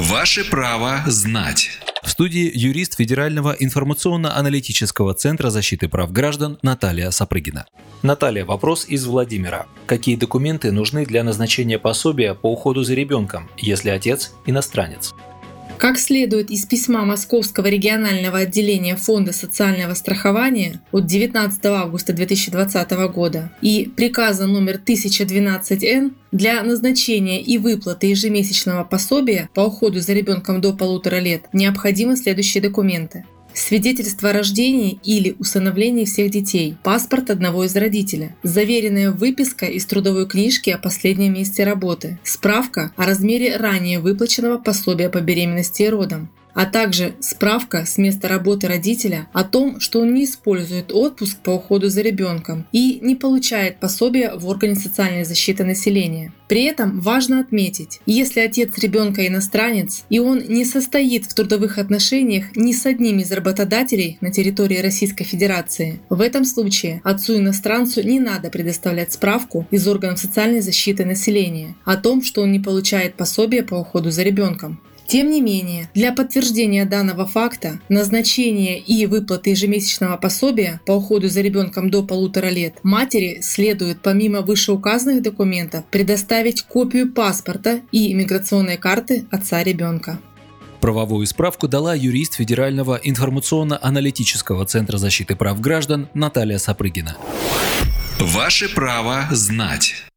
Ваше право знать. В студии юрист Федерального информационно-аналитического центра защиты прав граждан Наталья Сапрыгина. Наталья, вопрос из Владимира. Какие документы нужны для назначения пособия по уходу за ребенком, если отец иностранец? Как следует из письма Московского регионального отделения Фонда социального страхования от 19 августа 2020 года и приказа номер 1012-Н, для назначения и выплаты ежемесячного пособия по уходу за ребенком до полутора лет необходимы следующие документы свидетельство о рождении или усыновлении всех детей, паспорт одного из родителей, заверенная выписка из трудовой книжки о последнем месте работы, справка о размере ранее выплаченного пособия по беременности и родам, а также справка с места работы родителя о том, что он не использует отпуск по уходу за ребенком и не получает пособия в органе социальной защиты населения. При этом важно отметить, если отец ребенка иностранец и он не состоит в трудовых отношениях ни с одним из работодателей на территории Российской Федерации, в этом случае отцу-иностранцу не надо предоставлять справку из органов социальной защиты населения о том, что он не получает пособие по уходу за ребенком. Тем не менее, для подтверждения данного факта, назначения и выплаты ежемесячного пособия по уходу за ребенком до полутора лет матери следует помимо вышеуказанных документов предоставить копию паспорта и иммиграционной карты отца ребенка. Правовую справку дала юрист Федерального информационно-аналитического центра защиты прав граждан Наталья Сапрыгина. Ваше право знать.